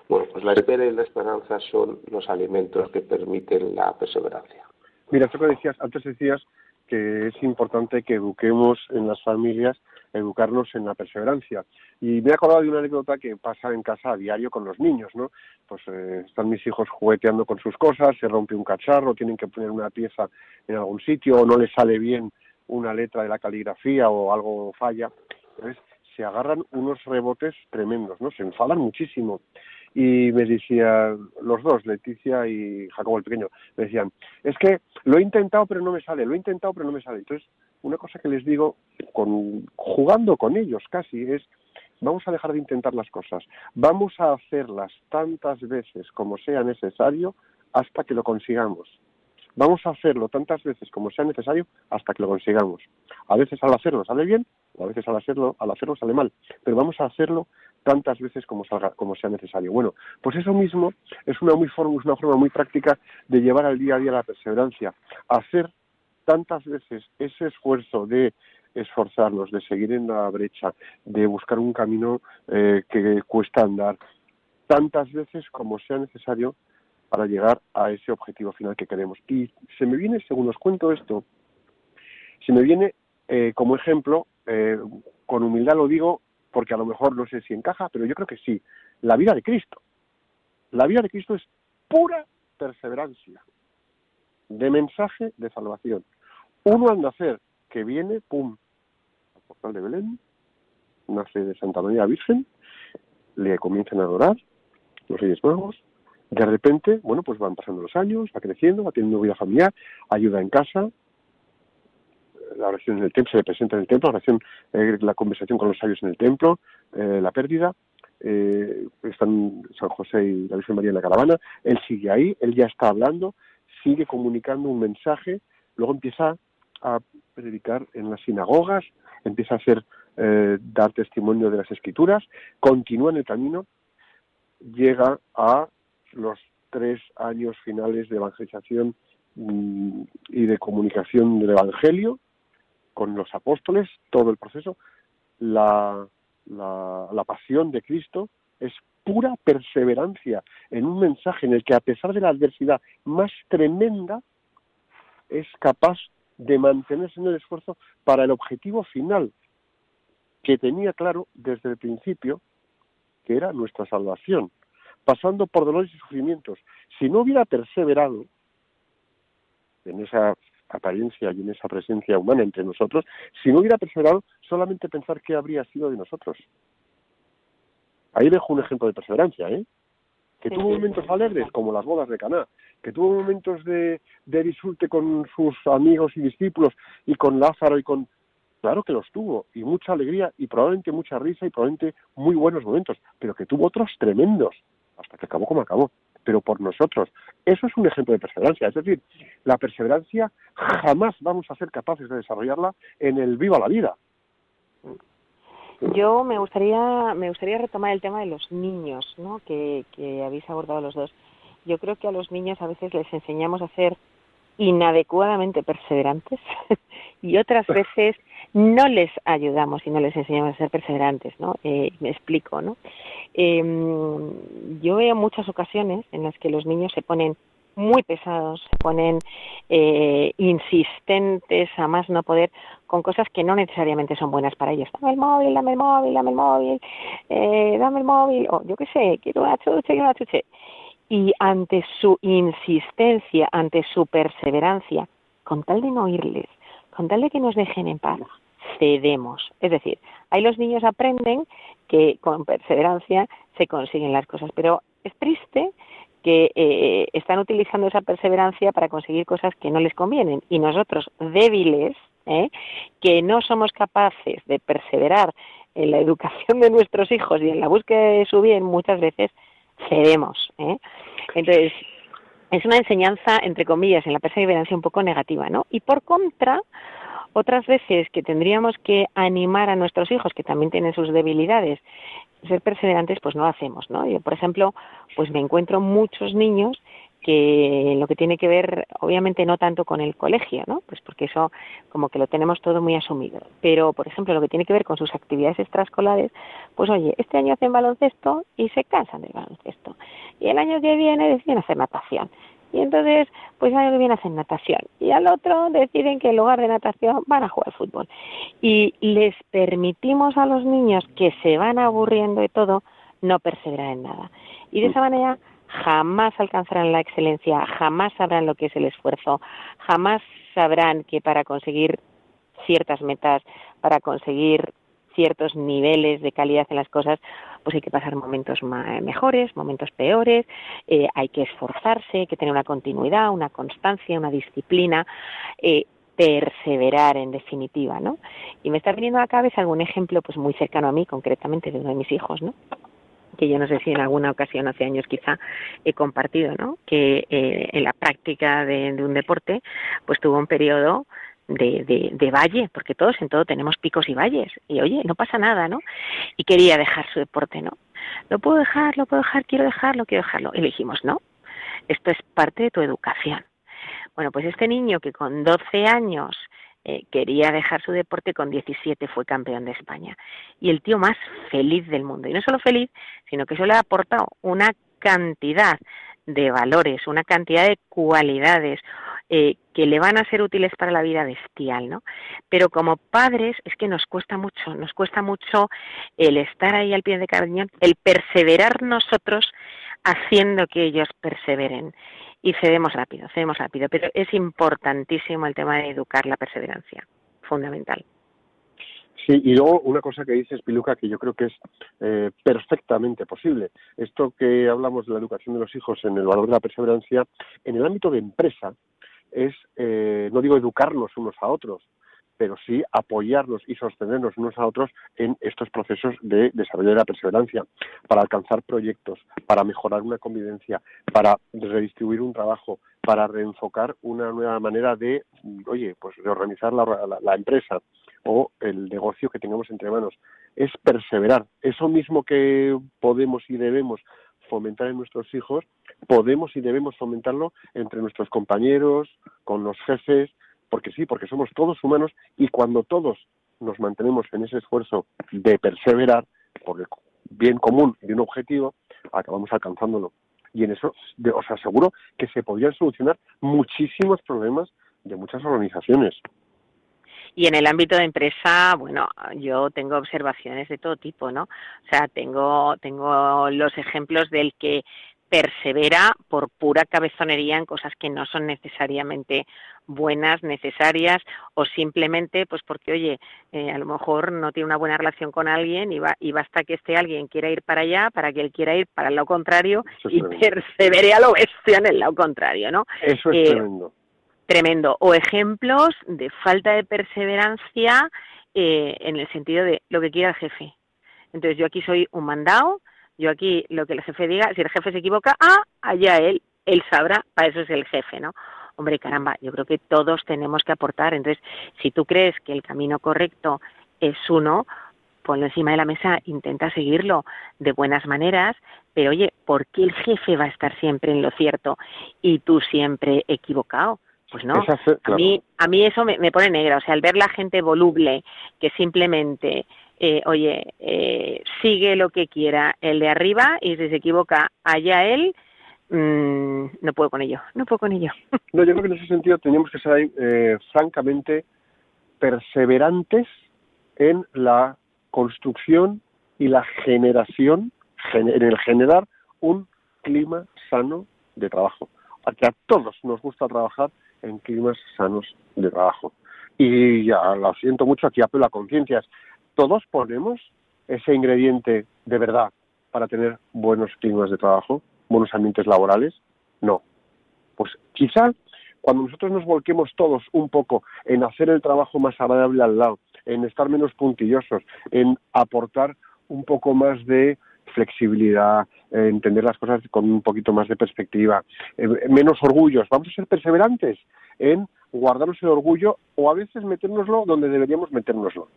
Speaker 3: Bueno, pues la espera y la esperanza son los alimentos que permiten la perseverancia.
Speaker 1: Mira, esto que decías, antes decías que es importante que eduquemos en las familias, educarnos en la perseverancia. Y me he acordado de una anécdota que pasa en casa a diario con los niños, ¿no? Pues eh, están mis hijos jugueteando con sus cosas, se rompe un cacharro, tienen que poner una pieza en algún sitio o no les sale bien una letra de la caligrafía o algo falla. Entonces se agarran unos rebotes tremendos, ¿no? Se enfadan muchísimo y me decían los dos, Leticia y Jacobo el pequeño, me decían, es que lo he intentado pero no me sale, lo he intentado pero no me sale. Entonces, una cosa que les digo, con, jugando con ellos casi, es, vamos a dejar de intentar las cosas, vamos a hacerlas tantas veces como sea necesario hasta que lo consigamos. Vamos a hacerlo tantas veces como sea necesario hasta que lo consigamos. A veces al hacerlo sale bien, o a veces al hacerlo, al hacerlo sale mal, pero vamos a hacerlo tantas veces como salga, como sea necesario. Bueno, pues eso mismo es una muy forma, es una forma muy práctica de llevar al día a día la perseverancia, hacer tantas veces ese esfuerzo de esforzarnos, de seguir en la brecha, de buscar un camino eh, que cuesta andar, tantas veces como sea necesario para llegar a ese objetivo final que queremos. Y se me viene, según os cuento esto, se me viene eh, como ejemplo, eh, con humildad lo digo, porque a lo mejor no sé si encaja, pero yo creo que sí, la vida de Cristo. La vida de Cristo es pura perseverancia, de mensaje de salvación. Uno al nacer, que viene, pum, al portal de Belén, nace de Santa María Virgen, le comienzan a adorar los Reyes Magos, de repente, bueno, pues van pasando los años, va creciendo, va teniendo vida familiar, ayuda en casa, la oración en el templo, se le presenta en el templo, la oración, eh, la conversación con los sabios en el templo, eh, la pérdida, eh, están San José y la Virgen María en la caravana, él sigue ahí, él ya está hablando, sigue comunicando un mensaje, luego empieza a predicar en las sinagogas, empieza a hacer eh, dar testimonio de las escrituras, continúa en el camino, llega a los tres años finales de evangelización mm, y de comunicación del Evangelio con los apóstoles, todo el proceso, la, la, pasión de Cristo es pura perseverancia en un mensaje en el que a pesar de la adversidad más tremenda es capaz de mantenerse en el esfuerzo para el objetivo final que tenía claro desde el principio que era nuestra salvación, pasando por dolores y sufrimientos. Si no hubiera perseverado en esa apariencia y en esa presencia humana entre nosotros, si no hubiera perseverado, solamente pensar qué habría sido de nosotros. Ahí dejo un ejemplo de perseverancia, ¿eh? Que
Speaker 2: Sí,
Speaker 1: tuvo
Speaker 2: sí.
Speaker 1: momentos alegres, como las bodas de Caná, que tuvo momentos de, de disfrute con sus amigos y discípulos y con Lázaro y con... Claro que los tuvo, y mucha alegría, y probablemente mucha risa, y probablemente muy buenos momentos, pero que tuvo otros tremendos, hasta que acabó como acabó, pero por nosotros. Eso es un ejemplo de perseverancia, es decir, la perseverancia jamás vamos a ser capaces de desarrollarla en el viva la vida.
Speaker 2: Yo me gustaría, me gustaría retomar el tema de los niños, ¿no? Que, que habéis abordado los dos. Yo creo que a los niños a veces les enseñamos a ser inadecuadamente perseverantes y otras veces no les ayudamos y no les enseñamos a ser perseverantes, ¿no? Eh, me explico, ¿no? Eh, yo veo muchas ocasiones en las que los niños se ponen muy pesados, se ponen eh, insistentes a más no poder con cosas que no necesariamente son buenas para ellos. Dame el móvil, dame el móvil, dame el móvil, eh, dame el móvil, o yo qué sé, quiero una chuche, quiero una chuche. Y ante su insistencia, ante su perseverancia, con tal de no oírles, con tal de que nos dejen en paz, cedemos. Es decir, ahí los niños aprenden que con perseverancia se consiguen las cosas, pero es triste que eh, están utilizando esa perseverancia para conseguir cosas que no les convienen y nosotros débiles ¿eh? que no somos capaces de perseverar en la educación de nuestros hijos y en la búsqueda de su bien muchas veces cedemos ¿eh? entonces es una enseñanza entre comillas en la perseverancia un poco negativa no y por contra otras veces que tendríamos que animar a nuestros hijos que también tienen sus debilidades ser perseverantes pues no lo hacemos no yo por ejemplo pues me encuentro muchos niños que lo que tiene que ver, obviamente no tanto con el colegio, ¿no? Pues porque eso como que lo tenemos todo muy asumido. Pero, por ejemplo, lo que tiene que ver con sus actividades extraescolares, pues oye, este año hacen baloncesto y se cansan del baloncesto. Y el año que viene deciden hacer natación. Y entonces, pues año que viene hacen natación. Y al otro deciden que en lugar de natación van a jugar fútbol. Y les permitimos a los niños que se van aburriendo de todo, no perseverar en nada. Y de esa manera jamás alcanzarán la excelencia, jamás sabrán lo que es el esfuerzo, jamás sabrán que para conseguir ciertas metas, para conseguir ciertos niveles de calidad en las cosas, pues hay que pasar momentos ma- mejores, momentos peores, eh, hay que esforzarse, hay que tener una continuidad, una constancia, una disciplina, eh, perseverar en definitiva, ¿no? Y me está viniendo a la cabeza algún ejemplo pues muy cercano a mí, concretamente de uno de mis hijos, ¿no? que yo no sé si en alguna ocasión hace años quizá he compartido, ¿no? Que eh, en la práctica de, de, un deporte, pues tuvo un periodo de, de, de, valle, porque todos en todo tenemos picos y valles, y oye, no pasa nada, ¿no? Y quería dejar su deporte, ¿no? Lo puedo dejar, lo puedo dejar, quiero dejarlo, quiero dejarlo. Y le dijimos, no, esto es parte de tu educación. Bueno, pues este niño que con 12 años eh, quería dejar su deporte, con 17 fue campeón de España. Y el tío más feliz del mundo. Y no solo feliz, sino que eso le ha aportado una cantidad de valores, una cantidad de cualidades eh, que le van a ser útiles para la vida bestial, ¿no? Pero como padres es que nos cuesta mucho, nos cuesta mucho el estar ahí al pie de cañón, el perseverar nosotros haciendo que ellos perseveren y cedemos rápido, cedemos rápido, pero es importantísimo el tema de educar la perseverancia, fundamental.
Speaker 1: Sí, y luego una cosa que dices, Piluca, que yo creo que es eh, perfectamente posible. Esto que hablamos de la educación de los hijos en el valor de la perseverancia, en el ámbito de empresa, es, eh, no digo educarnos unos a otros, pero sí apoyarnos y sostenernos unos a otros en estos procesos de desarrollo de la perseverancia, para alcanzar proyectos, para mejorar una convivencia, para redistribuir un trabajo, para reenfocar una nueva manera de, oye, pues de organizar la, la- la empresa o el negocio que tengamos entre manos. Es perseverar. Eso mismo que podemos y debemos fomentar en nuestros hijos, podemos y debemos fomentarlo entre nuestros compañeros, con los jefes, porque sí, porque somos todos humanos y cuando todos nos mantenemos en ese esfuerzo de perseverar por el bien común de un objetivo, acabamos alcanzándolo. Y en eso os aseguro que se podrían solucionar muchísimos problemas de muchas organizaciones.
Speaker 2: Y en el ámbito de empresa, bueno, yo tengo observaciones de todo tipo, ¿no? O sea, tengo, tengo los ejemplos del que persevera por pura cabezonería en cosas que no son necesariamente buenas, necesarias, o simplemente, pues porque, oye, eh, a lo mejor no tiene una buena relación con alguien y, va, y basta que este alguien quiera ir para allá para que él quiera ir para el lado contrario
Speaker 1: Eso
Speaker 2: y
Speaker 1: tremendo.
Speaker 2: persevere a lo bestia en el lado contrario, ¿no?
Speaker 1: Eso es
Speaker 2: Eh,
Speaker 1: tremendo.
Speaker 2: Tremendo. O ejemplos de falta de perseverancia eh, en el sentido de lo que quiera el jefe. Entonces yo aquí soy un mandado, yo aquí lo que el jefe diga, si el jefe se equivoca, ah, allá él, él sabrá, para eso es el jefe, ¿no? Hombre, caramba, yo creo que todos tenemos que aportar. Entonces, si tú crees que el camino correcto es uno, ponlo encima de la mesa, intenta seguirlo de buenas maneras, pero oye, ¿por qué el jefe va a estar siempre en lo cierto y tú siempre equivocado? Pues no, a mí, a mí eso me, me pone negra, o sea, el ver la gente voluble que simplemente, eh, oye, eh, sigue lo que quiera el de arriba y si se equivoca allá él, mm, no puedo con ello, no puedo con ello.
Speaker 1: No, yo creo que en ese sentido tenemos que ser eh, francamente perseverantes en la construcción y la generación, gen- en el generar un clima sano de trabajo. A que a todos nos gusta trabajar en climas sanos de trabajo. Y ya lo siento mucho, aquí apelo a conciencias. Todos ponemos ese ingrediente de verdad para tener buenos climas de trabajo, buenos ambientes laborales. No, pues quizá cuando nosotros nos volquemos todos un poco en hacer el trabajo más agradable al lado, en estar menos puntillosos, en aportar un poco más de flexibilidad, eh, entender las cosas con un poquito más de perspectiva, eh, menos orgullos, vamos a ser perseverantes en guardarnos el orgullo o a veces metérnoslo donde deberíamos metérnoslo.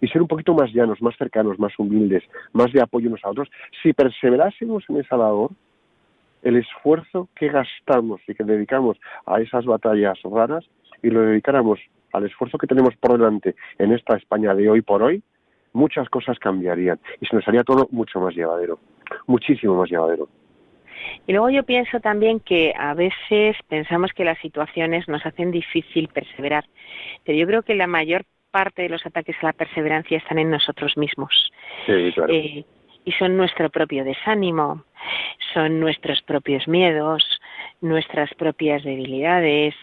Speaker 1: Y ser un poquito más llanos, más cercanos, más humildes, más de apoyo unos a otros. Si perseverásemos en esa labor, el esfuerzo que gastamos y que dedicamos a esas batallas raras y lo dedicáramos al esfuerzo que tenemos por delante en esta España de hoy por hoy, muchas cosas cambiarían y se nos haría todo mucho más llevadero, muchísimo más llevadero.
Speaker 2: Y luego yo pienso también que a veces pensamos que las situaciones nos hacen difícil perseverar, pero yo creo que la mayor parte de los ataques a la perseverancia están en nosotros mismos.
Speaker 1: Sí, claro.
Speaker 2: Eh, y son nuestro propio desánimo, son nuestros propios miedos, nuestras propias debilidades,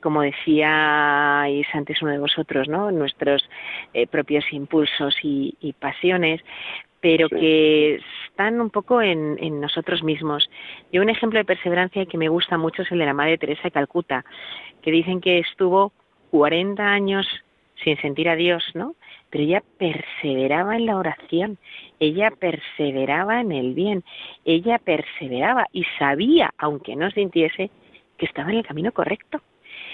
Speaker 2: como decíais antes uno de vosotros, ¿no? Nuestros eh, propios impulsos y, y pasiones, pero
Speaker 1: Sí.
Speaker 2: que están un poco en, en nosotros mismos. Yo un ejemplo de perseverancia que me gusta mucho es el de la Madre Teresa de Calcuta, que dicen que estuvo 40 años sin sentir a Dios, ¿no? Pero ella perseveraba en la oración, ella perseveraba en el bien, ella perseveraba y sabía, aunque no sintiese, que estaba en el camino correcto.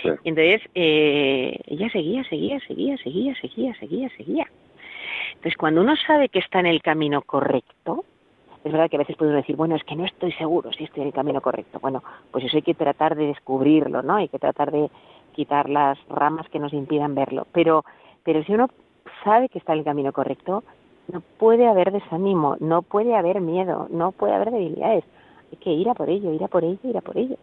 Speaker 1: Sí.
Speaker 2: Y entonces eh, ella seguía, seguía, seguía, seguía, seguía, seguía, seguía. Entonces cuando uno sabe que está en el camino correcto, es verdad que a veces puede uno decir, bueno, es que no estoy seguro si estoy en el camino correcto. Bueno, pues eso hay que tratar de descubrirlo, ¿no? Hay que tratar de quitar las ramas que nos impidan verlo. Pero, pero si uno sabe que está en el camino correcto, no puede haber desánimo, no puede haber miedo, no puede haber debilidades. Hay que ir a por ello, ir a por ello, ir a por ello.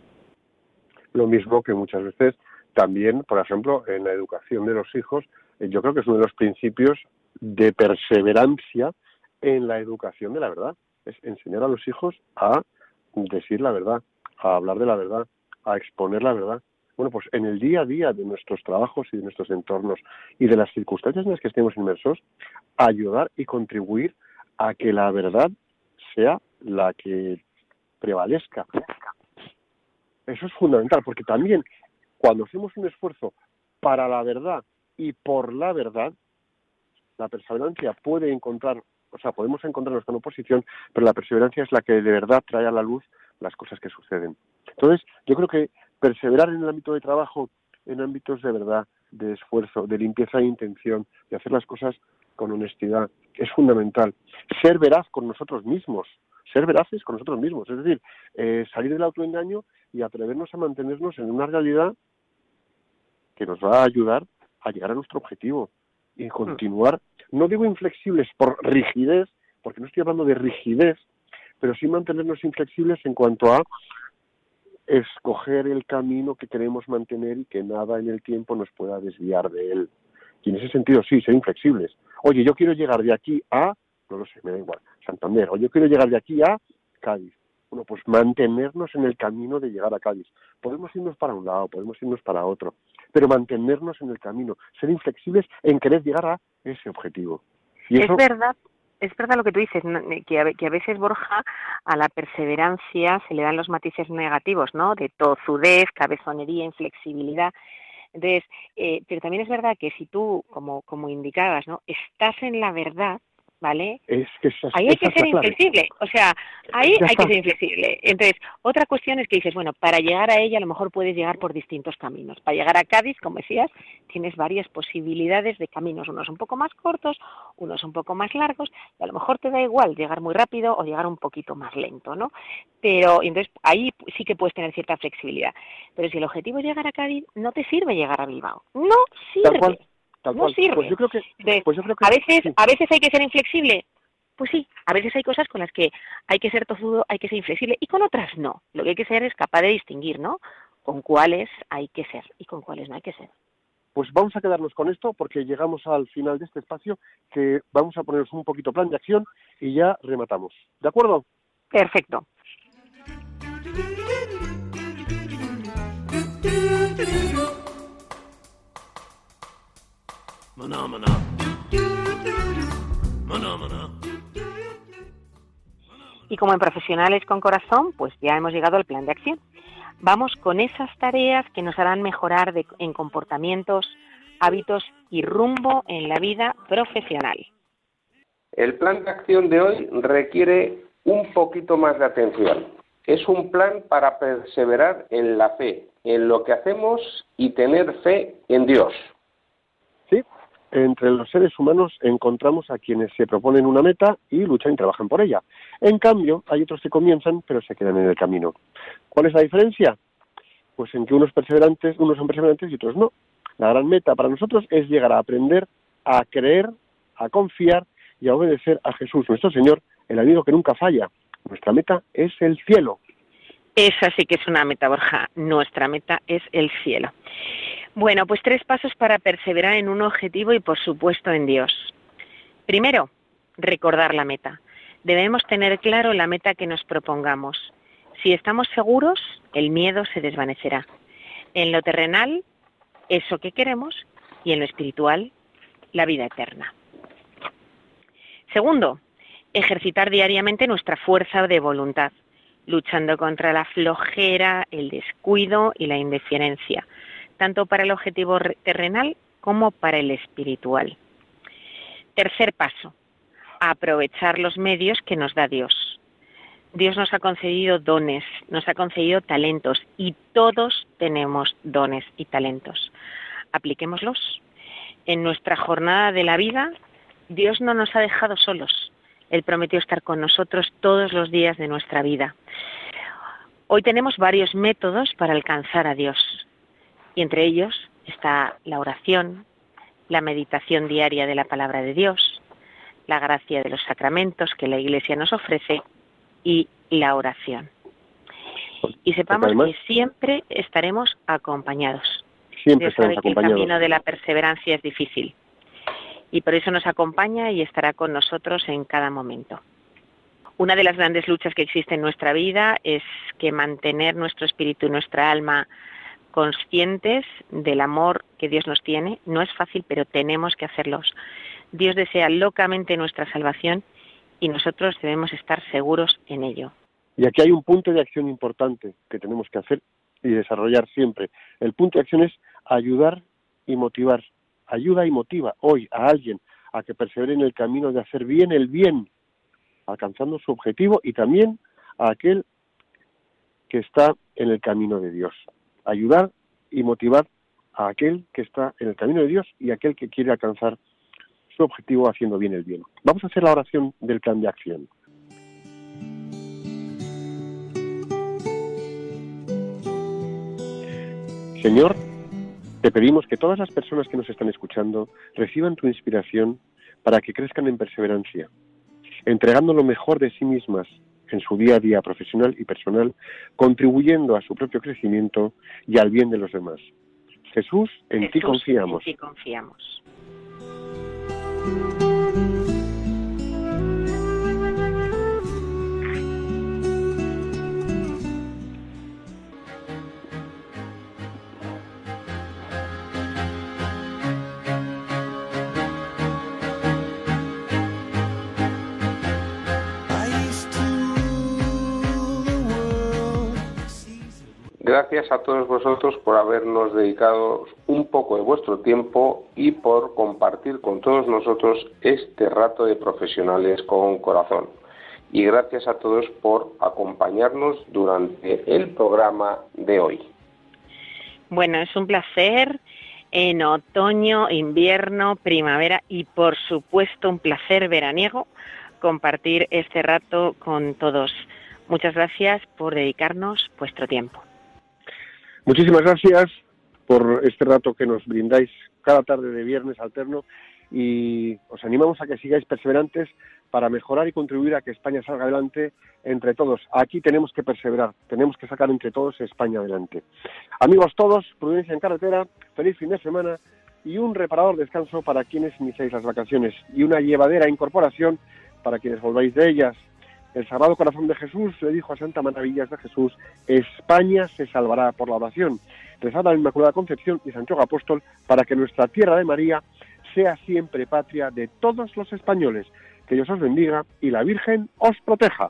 Speaker 1: Lo mismo que muchas veces también, por ejemplo, en la educación de los hijos, eh, yo creo que es uno de los principios de perseverancia en la educación de la verdad. Es enseñar a los hijos a decir la verdad, a hablar de la verdad, a exponer la verdad. Bueno, pues en el día a día de nuestros trabajos y de nuestros entornos y de las circunstancias en las que estemos inmersos, ayudar y contribuir a que la verdad sea la que prevalezca. Eso es fundamental, porque también cuando hacemos un esfuerzo para la verdad y por la verdad, la perseverancia puede encontrar, o sea, podemos encontrarnos con oposición, pero la perseverancia es la que de verdad trae a la luz las cosas que suceden. Entonces, yo creo que perseverar en el ámbito de trabajo, en ámbitos de verdad, de esfuerzo, de limpieza de intención, de hacer las cosas con honestidad, es fundamental. Ser veraz con nosotros mismos, ser veraces con nosotros mismos, es decir, eh, salir del autoengaño y atrevernos a mantenernos en una realidad que nos va a ayudar a llegar a nuestro objetivo y continuar, no digo inflexibles por rigidez, porque no estoy hablando de rigidez, pero sí mantenernos inflexibles en cuanto a escoger el camino que queremos mantener y que nada en el tiempo nos pueda desviar de él. Y en ese sentido, sí, ser inflexibles. Oye, yo quiero llegar de aquí a, no lo sé, me da igual, Santander, o yo quiero llegar de aquí a Cádiz. Bueno, pues mantenernos en el camino de llegar a Cádiz. Podemos irnos para un lado, podemos irnos para otro, pero mantenernos en el camino, ser inflexibles en querer llegar a ese objetivo. Y eso,
Speaker 2: Es verdad, es verdad lo que tú dices, que a veces, Borja, a la perseverancia se le dan los matices negativos, ¿no? De tozudez, cabezonería, inflexibilidad. Entonces, eh, pero también es verdad que si tú, como, como indicabas, ¿no? Estás en la verdad, ¿vale?
Speaker 1: es que esa,
Speaker 2: Ahí hay que ser inflexible, o sea, ahí
Speaker 1: Ya
Speaker 2: hay que ser inflexible. Entonces, otra cuestión es que dices, bueno, para llegar a ella a lo mejor puedes llegar por distintos caminos. Para llegar a Cádiz, como decías, tienes varias posibilidades de caminos, unos un poco más cortos, unos un poco más largos, y a lo mejor te da igual llegar muy rápido o llegar un poquito más lento, ¿no? Pero entonces ahí sí que puedes tener cierta flexibilidad. Pero si el objetivo es llegar a Cádiz, no te sirve llegar a Bilbao. No sirve.
Speaker 1: Tal
Speaker 2: no
Speaker 1: cual.
Speaker 2: sirve.
Speaker 1: Pues yo creo que,
Speaker 2: Entonces,
Speaker 1: pues yo creo que
Speaker 2: a veces,
Speaker 1: sí.
Speaker 2: a veces hay que ser inflexible. Pues sí, a veces hay cosas con las que hay que ser tozudo, hay que ser inflexible y con otras no. Lo que hay que ser es capaz de distinguir, ¿no? Con cuáles hay que ser y con cuáles no hay que ser.
Speaker 1: Pues vamos a quedarnos con esto porque llegamos al final de este espacio que vamos a ponernos un poquito plan de acción y ya rematamos. ¿De acuerdo?
Speaker 2: Perfecto. Y como en profesionales con corazón, pues ya hemos llegado al plan de acción. Vamos con esas tareas que nos harán mejorar de- en comportamientos, hábitos y rumbo en la vida profesional.
Speaker 3: El plan de acción de hoy requiere un poquito más de atención. Es un plan para perseverar en la fe, en lo que hacemos y tener fe en Dios.
Speaker 1: Entre los seres humanos encontramos a quienes se proponen una meta y luchan y trabajan por ella. En cambio, hay otros que comienzan pero se quedan en el camino. ¿Cuál es la diferencia? Pues en que unos perseverantes, unos son perseverantes y otros no. La gran meta para nosotros es llegar a aprender a creer, a confiar y a obedecer a Jesús, nuestro Señor, el amigo que nunca falla. Nuestra meta es el cielo.
Speaker 2: Esa sí que es una meta, Borja. Nuestra meta es el cielo. Bueno, pues tres pasos para perseverar en un objetivo y, por supuesto, en Dios. Primero, recordar la meta. Debemos tener claro la meta que nos propongamos. Si estamos seguros, el miedo se desvanecerá. En lo terrenal, eso que queremos, y en lo espiritual, la vida eterna. Segundo, ejercitar diariamente nuestra fuerza de voluntad luchando contra la flojera, el descuido y la indiferencia, tanto para el objetivo re- terrenal como para el espiritual. Tercer paso, aprovechar los medios que nos da Dios. Dios nos ha concedido dones, nos ha concedido talentos y todos tenemos dones y talentos. Apliquémoslos. En nuestra jornada de la vida, Dios no nos ha dejado solos. Él prometió estar con nosotros todos los días de nuestra vida. Hoy tenemos varios métodos para alcanzar a Dios y entre ellos está la oración, la meditación diaria de la palabra de Dios, la gracia de los sacramentos que la Iglesia nos ofrece y la oración. Y sepamos que siempre estaremos acompañados.
Speaker 1: Siempre
Speaker 2: Dios sabe que el camino de la perseverancia es difícil y por eso nos acompaña y estará con nosotros en cada momento. Una de las grandes luchas que existe en nuestra vida es que mantener nuestro espíritu y nuestra alma conscientes del amor que Dios nos tiene no es fácil, pero tenemos que hacerlos. Dios desea locamente nuestra salvación y nosotros debemos estar seguros en ello.
Speaker 1: Y aquí hay un punto de acción importante que tenemos que hacer y desarrollar siempre. El punto de acción es ayudar y motivar ayuda y motiva hoy a alguien a que persevere en el camino de hacer bien el bien, alcanzando su objetivo y también a aquel que está en el camino de Dios. Ayudar y motivar a aquel que está en el camino de Dios y aquel que quiere alcanzar su objetivo haciendo bien el bien. Vamos a hacer la oración del plan de acción. Señor, te pedimos que todas las personas que nos están escuchando reciban tu inspiración para que crezcan en perseverancia, entregando lo mejor de sí mismas en su día a día profesional y personal, contribuyendo a su propio crecimiento y al bien de los demás. Jesús, en ti
Speaker 2: Jesús,
Speaker 1: confiamos.
Speaker 2: En ti confiamos.
Speaker 3: Gracias a todos vosotros por habernos dedicado un poco de vuestro tiempo y por compartir con todos nosotros este rato de profesionales con corazón. Y gracias a todos por acompañarnos durante el programa de hoy.
Speaker 2: Bueno, es un placer en otoño, invierno, primavera y por supuesto un placer veraniego compartir este rato con todos. Muchas gracias por dedicarnos vuestro tiempo.
Speaker 1: Muchísimas gracias por este rato que nos brindáis cada tarde de viernes alterno y os animamos a que sigáis perseverantes para mejorar y contribuir a que España salga adelante entre todos. Aquí tenemos que perseverar, tenemos que sacar entre todos España adelante. Amigos todos, prudencia en carretera, feliz fin de semana y un reparador descanso para quienes iniciáis las vacaciones y una llevadera incorporación para quienes volváis de ellas. El Sagrado Corazón de Jesús le dijo a Santa Maravillas de Jesús, España se salvará por la oración. Rezad la Inmaculada Concepción y Santiago Apóstol para que nuestra tierra de María sea siempre patria de todos los españoles. Que Dios os bendiga y la Virgen os proteja.